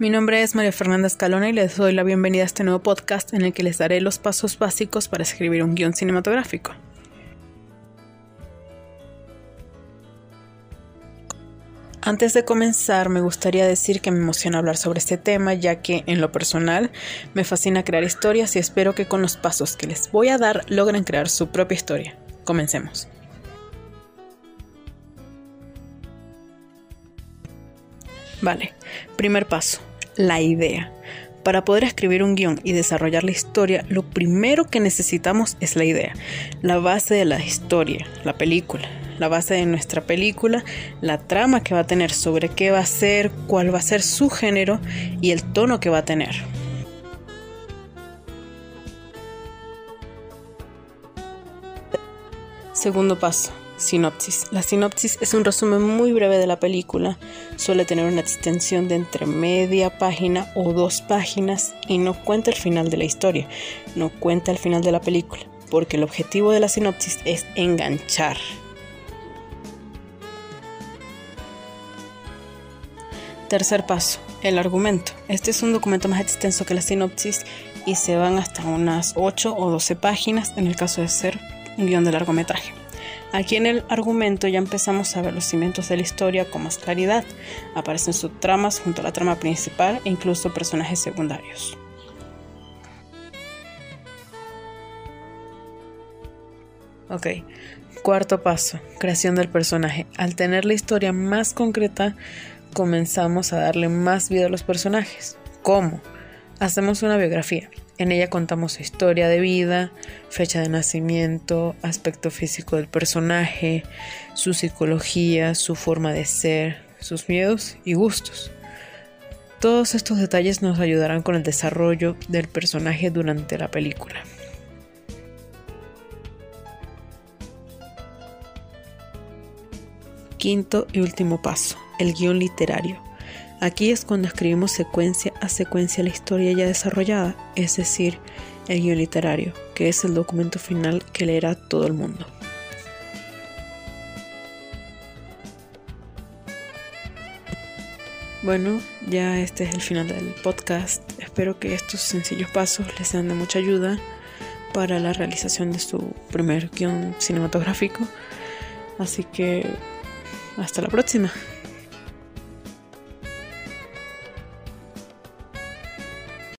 Mi nombre es María Fernanda Escalona y les doy la bienvenida a este nuevo podcast en el que les daré los pasos básicos para escribir un guion cinematográfico. Antes de comenzar, me gustaría decir que me emociona hablar sobre este tema, ya que en lo personal me fascina crear historias y espero que con los pasos que les voy a dar logren crear su propia historia. Comencemos. Vale, primer paso, la idea. Para poder escribir un guion y desarrollar la historia, lo primero que necesitamos es la idea, la base de la historia, la película, la base de nuestra película, la trama que va a tener, sobre qué va a ser, cuál va a ser su género y el tono que va a tener. Segundo paso, sinopsis. La sinopsis es un resumen muy breve de la película. Suele tener una extensión de entre media página o dos páginas y no cuenta el final de la historia, no cuenta el final de la película, porque el objetivo de la sinopsis es enganchar. Tercer paso, el argumento. Este es un documento más extenso que la sinopsis y se van hasta unas 8 o 12 páginas en el caso de ser un guion de largometraje. Aquí en el argumento ya empezamos a ver los cimientos de la historia con más claridad. Aparecen subtramas junto a la trama principal e incluso personajes secundarios. Ok, cuarto paso, creación del personaje. Al tener la historia más concreta, comenzamos a darle más vida a los personajes. ¿Cómo? Hacemos una biografía. En ella contamos su historia de vida, fecha de nacimiento, aspecto físico del personaje, su psicología, su forma de ser, sus miedos y gustos. Todos estos detalles nos ayudarán con el desarrollo del personaje durante la película. Quinto y último paso, el guion literario. Aquí es cuando escribimos secuencia a secuencia la historia ya desarrollada, es decir, el guion literario, que es el documento final que leerá todo el mundo. Bueno, ya este es el final del podcast. Espero que estos sencillos pasos les sean de mucha ayuda para la realización de su primer guion cinematográfico. Así que hasta la próxima.